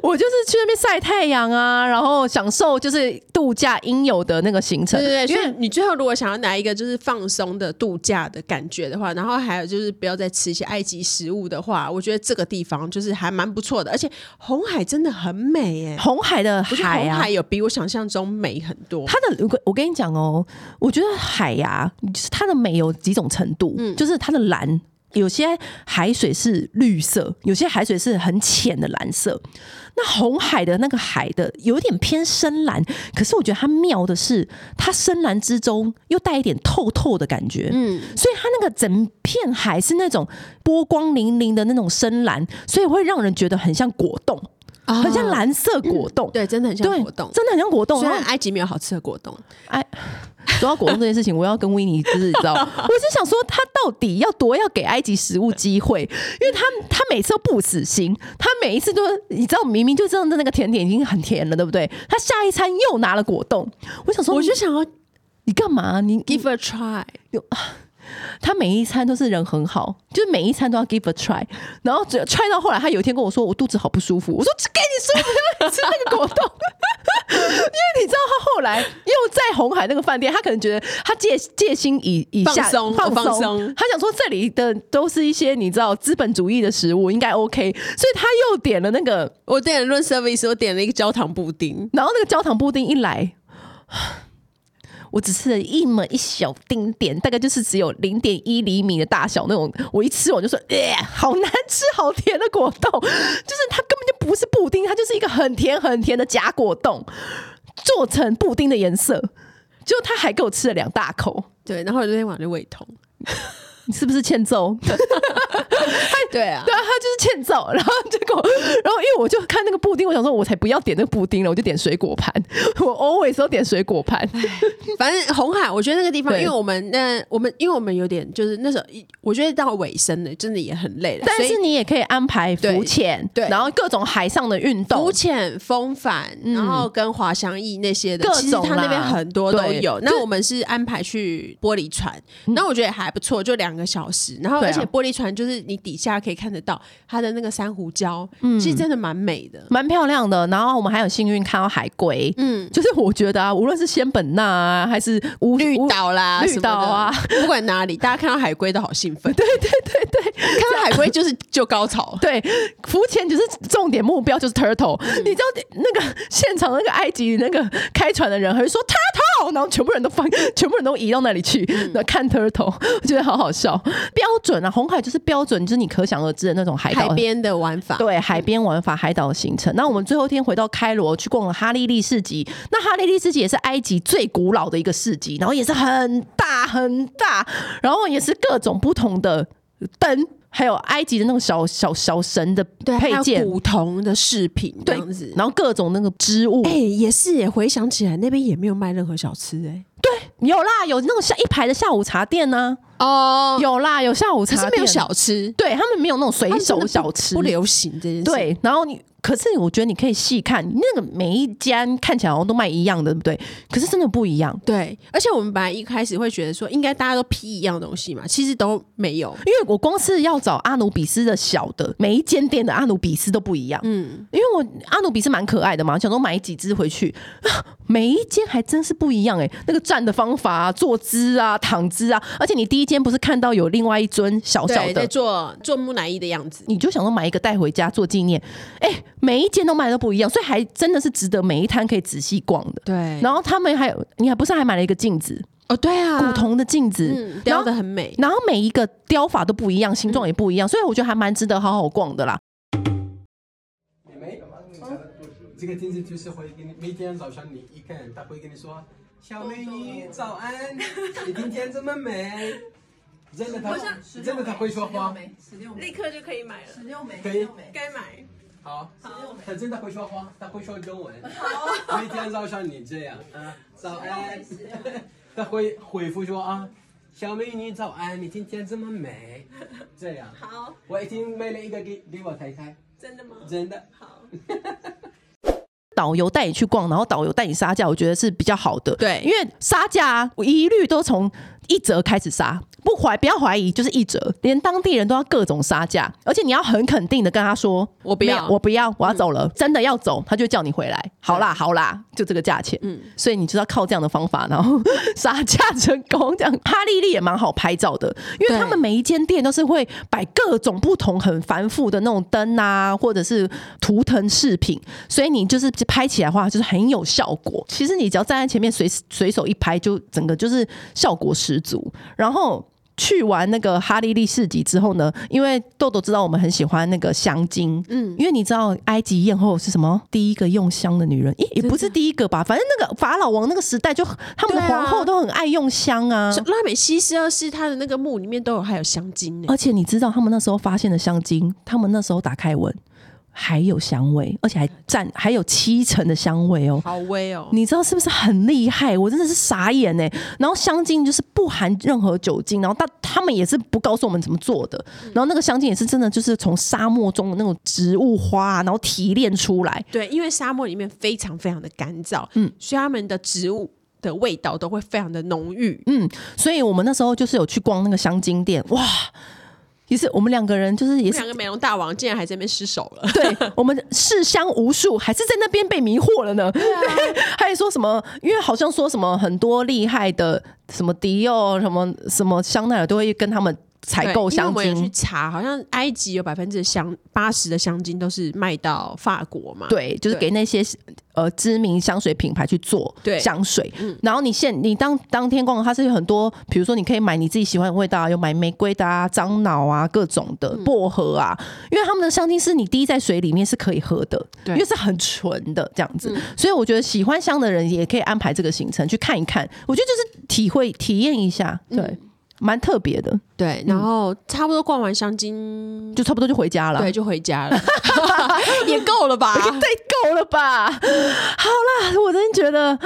我就是去那边晒太阳啊，然后享受就是度假应有的那个行程。对对对，因为你最后如果想要拿一个就是放松的度假的感觉的话，然后还有就是不要再吃一些埃及食物的话。我觉得这个地方就是还蛮不错的，而且红海真的很美哎，红海的海啊，红海有比我想象中美很多。它的，我跟你讲哦，我觉得海呀，就是它的美有几种程度，嗯，就是它的蓝。有些海水是绿色，有些海水是很浅的蓝色。那红海的那个海的有点偏深蓝，可是我觉得它妙的是，它深蓝之中又带一点透透的感觉。嗯，所以它那个整片海是那种波光粼粼的那种深蓝，所以会让人觉得很像果冻。很像蓝色果冻，对，真的很像果冻，真的很像果冻。虽然埃及没有好吃的果冻，哎，说到果冻这件事情，我要跟维尼就是你知道，我是想说他到底要多要给埃及食物机会，因为他他每次都不死心，他每一次都你知道明明就真的那个甜点已经很甜了，对不对？他下一餐又拿了果冻，我想说，我就想要你干嘛？你 give a try 他每一餐都是人很好，就是每一餐都要 give a try，然后 try 到后来，他有一天跟我说我肚子好不舒服，我说只给你舒服，吃那个果冻，因为你知道他后来又在红海那个饭店，他可能觉得他戒戒心以以下放松放松，他想说这里的都是一些你知道资本主义的食物应该 OK，所以他又点了那个我点了 room service，我点了一个焦糖布丁，然后那个焦糖布丁一来。我只吃了一么一小丁点，大概就是只有零点一厘米的大小那种。我一吃我就说，哎、呃，好难吃，好甜的果冻，就是它根本就不是布丁，它就是一个很甜很甜的假果冻，做成布丁的颜色。就他还给我吃了两大口，对，然后我那天晚上就胃痛。你是不是欠揍？对啊，对啊，他就是欠揍。然后结果，然后因为我就看那个布丁，我想说，我才不要点那个布丁了，我就点水果盘。我 always 都点水果盘。反正红海，我觉得那个地方，因为我们那我们因为我们有点就是那时候，我觉得到尾声了，真的也很累了。但是你也可以安排浮潜，对，然后各种海上的运动，浮潜、风帆，然后跟滑翔翼那些的，各种他那边很多都有。那我们是安排去玻璃船，那我觉得还不错，就两。两个小时，然后而且玻璃船就是你底下可以看得到它的那个珊瑚礁，嗯，其实真的蛮美的，蛮漂亮的。然后我们还有幸运看到海龟，嗯，就是我觉得啊，无论是仙本那啊，还是乌绿岛啦、绿岛啊，不管哪里，大家看到海龟都好兴奋。对对对对，看到海龟就是就高潮。对，浮潜就是重点目标就是 turtle，嗯。你知道那个现场那个埃及那个开船的人，还是说 turtle，然后全部人都放，全部人都移到那里去，那、嗯、看 turtle，我觉得好好笑。标准啊，红海就是标准，就是你可想而知的那种海岛海边的玩法。对，海边玩法、海岛行程。那我们最后一天回到开罗，去逛了哈利利市集。那哈利利市集也是埃及最古老的一个市集，然后也是很大很大，然后也是各种不同的灯，还有埃及的那种小小小神的配件、古铜的饰品这样子，然后各种那个织物。哎、欸，也是也回想起来，那边也没有卖任何小吃哎、欸。对，有啦，有那种下一排的下午茶店呢、啊。哦，有啦，有下午茶，是没有小吃。对，他们没有那种随手小吃，不流行这件事。对，然后你。可是我觉得你可以细看，那个每一间看起来好像都卖一样的，对不对？可是真的不一样。对，而且我们本来一开始会觉得说，应该大家都批一样的东西嘛，其实都没有。因为我光是要找阿努比斯的小的，每一间店的阿努比斯都不一样。嗯，因为我阿努比斯蛮可爱的嘛，想说买几只回去，每一间还真是不一样哎、欸。那个站的方法啊，坐姿啊，躺姿啊，而且你第一间不是看到有另外一尊小小的在做做木乃伊的样子，你就想说买一个带回家做纪念，哎、欸。每一间都卖的不一样，所以还真的是值得每一摊可以仔细逛的。对，然后他们还有，你还不是还买了一个镜子哦？对啊，古铜的镜子，嗯，雕的很美。然后每一个雕法都不一样，形状也不一样，嗯，所以我觉得还蛮值得好好逛的啦。妹妹，这个镜子就是会给你每天早上你一看，他会跟你说：“小美女早安，你今天这么美。”真的他真的他会说话，立刻就可以买了，十六枚，可以，该买。好，他真的会说话，他会说中文。好，每天早上你这样啊，早安，他会回复说啊，小美女早安，你今天这么美，这样。好，我已经买了一个给给我太太。真的吗？真的。好。导游带你去逛，然后导游带你杀价，我觉得是比较好的。对，因为杀价我一律都从一折开始杀。不怀不要怀疑，就是一折，连当地人都要各种杀价，而且你要很肯定的跟他说：“我不要，我不要，我要走了。嗯”真的要走，他就叫你回来。好啦，好啦，就这个价钱。嗯，所以你就要靠这样的方法，然后 杀价成功。这样哈利利也蛮好拍照的，因为他们每一间店都是会摆各种不同、很繁复的那种灯啊，或者是图腾饰品，所以你就是拍起来的话，就是很有效果。其实你只要站在前面随随手一拍，就整个就是效果十足。然后。去完那个哈利利市集之后呢，因为豆豆知道我们很喜欢那个香精，嗯，因为你知道埃及艳后是什么？第一个用香的女人，咦，也不是第一个吧？反正那个法老王那个时代就，就他们的皇后都很爱用香啊。拉美西斯二世他的那个墓里面都有还有香精呢。而且你知道他们那时候发现的香精，他们那时候打开闻。还有香味，而且还占还有七成的香味哦，好威哦！你知道是不是很厉害？我真的是傻眼哎。然后香精就是不含任何酒精，然后但他们也是不告诉我们怎么做的。然后那个香精也是真的，就是从沙漠中的那种植物花，然后提炼出来。对，因为沙漠里面非常非常的干燥，嗯，所以他们的植物的味道都会非常的浓郁，嗯。所以我们那时候就是有去逛那个香精店，哇！其实我们两个人就是也是两个美容大王，竟然还在那边失手了。对，我们试香无数，还是在那边被迷惑了呢。对啊，还说什么？因为好像说什么很多厉害的什么迪奥什么什么香奈儿都会跟他们。采购香精，我去查，好像埃及有百分之香八十的香精都是卖到法国嘛？对，就是给那些呃知名香水品牌去做香水。嗯，然后你现你当当天逛，它是有很多，比如说你可以买你自己喜欢的味道，有买玫瑰的啊、樟脑啊、各种的薄荷啊，因为他们的香精是你滴在水里面是可以喝的，对，因为是很纯的这样子。所以我觉得喜欢香的人也可以安排这个行程去看一看，我觉得就是体会体验一下，对。蛮特别的，对，然后差不多逛完香精，就差不多就回家了，对，就回家了，也够了吧？对，够了吧？好啦，我真的觉得，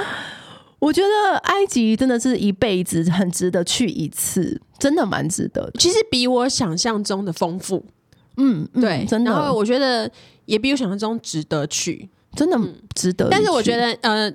我觉得埃及真的是一辈子很值得去一次，真的蛮值得。其实比我想象中的丰富，嗯，对，真的。然后我觉得也比我想象中值得去，真的值得。但是我觉得，呃。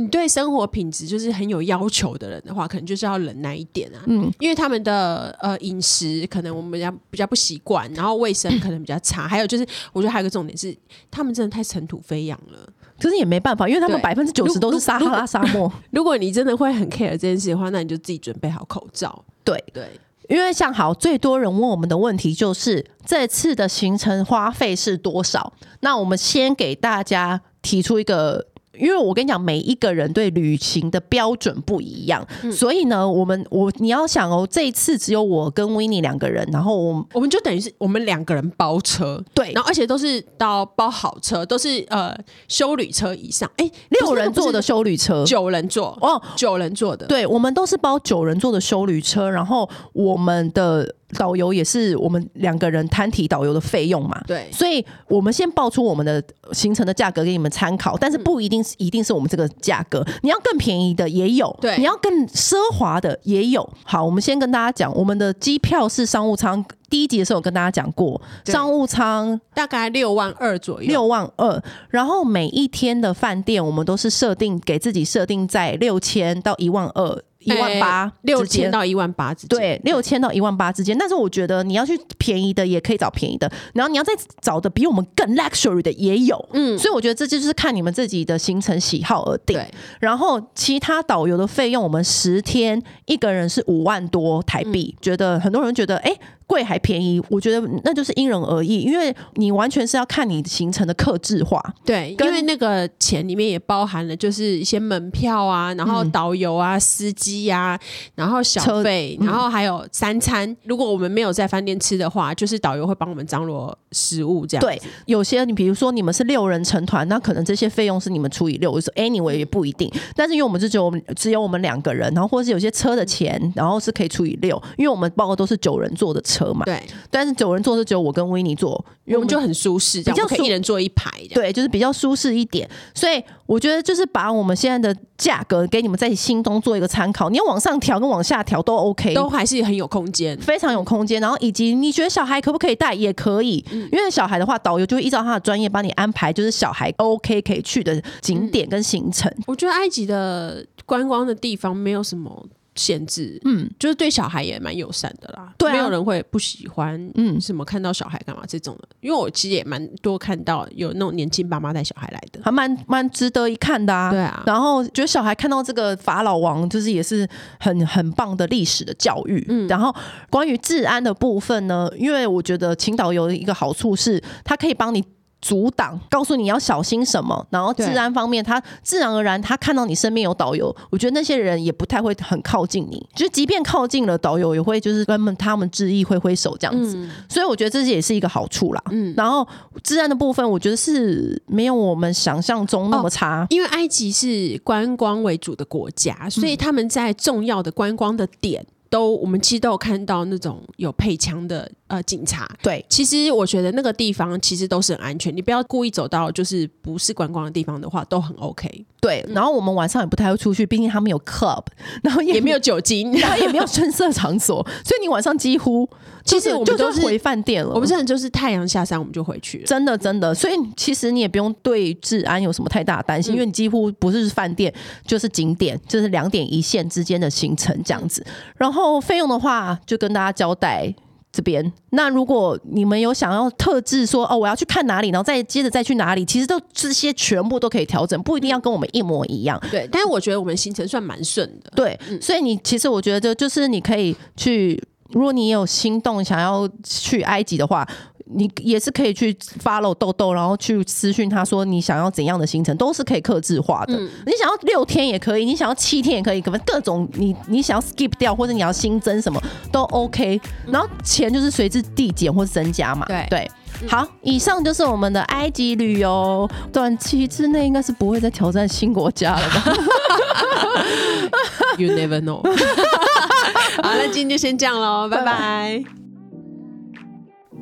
你对生活品质就是很有要求的人的话，可能就是要忍耐一点啊。嗯，因为他们的呃饮食可能我们比较比较不习惯，然后卫生可能比较差，还有就是我觉得还有一个重点是，他们真的太尘土飞扬了。可是也没办法，因为他们百分之九十都是撒哈拉沙漠。如果你真的会很 care 这件事的话，那你就自己准备好口罩。对对，因为像好最多人问我们的问题就是这次的行程花费是多少？那我们先给大家提出一个。因为我跟你讲，每一个人对旅行的标准不一样，嗯、所以呢，我们我你要想哦，这一次只有我跟维尼两个人，然后我我们就等于是我们两个人包车，对，然后而且都是到包好车，都是呃修旅车以上，哎，六人座的修旅车，九人座哦，九人座的，对，我们都是包九人座的修旅车，然后我们的。导游也是我们两个人摊提导游的费用嘛，对，所以我们先报出我们的行程的价格给你们参考，但是不一定是一定是我们这个价格，你要更便宜的也有，对，你要更奢华的也有。好，我们先跟大家讲，我们的机票是商务舱，第一集的时候有跟大家讲过，商务舱大概六万二左右，六万二，然后每一天的饭店我们都是设定给自己设定在六千到一万二。一万八，六千到一万八之间，对，六千到一万八之间。但是我觉得你要去便宜的，也可以找便宜的。然后你要再找的比我们更 luxury 的也有，嗯。所以我觉得这就是看你们自己的行程喜好而定。然后其他导游的费用，我们十天一个人是五万多台币。觉得很多人觉得，哎。贵还便宜，我觉得那就是因人而异，因为你完全是要看你行程的克制化。对，因为那个钱里面也包含了就是一些门票啊，然后导游啊、嗯、司机呀、啊，然后小费，然后还有三餐。如果我们没有在饭店吃的话，就是导游会帮我们张罗食物这样。对，有些你比如说你们是六人成团，那可能这些费用是你们除以六，我说 anyway 也不一定。但是因为我们是只有我们只有我们两个人，然后或者是有些车的钱，然后是可以除以六，因为我们包括都是九人坐的车嘛。对，但是九人座是只有我跟维尼坐，因为我们就很舒适，比较可以一人坐一排。对，就是比较舒适一点。所以我觉得就是把我们现在的价格给你们在心中做一个参考，你要往上调跟往下调都 OK，都还是很有空间，非常有空间。然后以及你觉得小孩可不可以带也可以，嗯、因为小孩的话，导游就会依照他的专业帮你安排，就是小孩 OK 可以去的景点跟行程。嗯、我觉得埃及的观光的地方没有什么。限制，嗯，就是对小孩也蛮友善的啦。对、啊，没有人会不喜欢，嗯，什么看到小孩干嘛这种的。因为我其实也蛮多看到有那种年轻爸妈带小孩来的，还蛮蛮值得一看的啊。对啊，然后觉得小孩看到这个法老王，就是也是很很棒的历史的教育。嗯，然后关于治安的部分呢，因为我觉得请导游的一个好处是，它可以帮你。阻挡，告诉你要小心什么，然后治安方面，他自然而然他看到你身边有导游，我觉得那些人也不太会很靠近你，就是即便靠近了，导游也会就是跟他们他们致意挥挥手这样子，嗯，所以我觉得这也是一个好处啦。嗯，然后治安的部分，我觉得是没有我们想象中那么差，哦，因为埃及是观光为主的国家，所以他们在重要的观光的点。都，我们其实都有看到那种有配枪的呃警察。对，其实我觉得那个地方其实都是很安全，你不要故意走到就是不是观光的地方的话，都很 OK。对，然后我们晚上也不太会出去，毕竟他们有 club，然后也，也没有酒精，然后也没有声色场所，所以你晚上几乎其实我们都是回饭店了。我们真的就是太阳下山我们就回去了，真的真的。所以其实你也不用对治安有什么太大的担心，嗯，因为你几乎不是饭店就是景点，就是两点一线之间的行程这样子。然后费用的话，就跟大家交代这边。那如果你们有想要特制说哦，我要去看哪里，然后再接着再去哪里，其实都这些全部都可以调整，不一定要跟我们一模一样。对，但是我觉得我们行程算蛮顺的。对，嗯、所以你其实我觉得就就是你可以去，如果你有心动想要去埃及的话。你也是可以去 follow 豆豆，然后去私讯他说你想要怎样的行程，都是可以克制化的。嗯、你想要六天也可以，你想要七天也可以，可能各种你你想要 skip 掉或者你要新增什么都 OK。然后钱就是随之递减或增加嘛。对对，好，以上就是我们的埃及旅游，短期之内应该是不会再挑战新国家了吧？You never know。好，那今天就先这样喽，拜拜。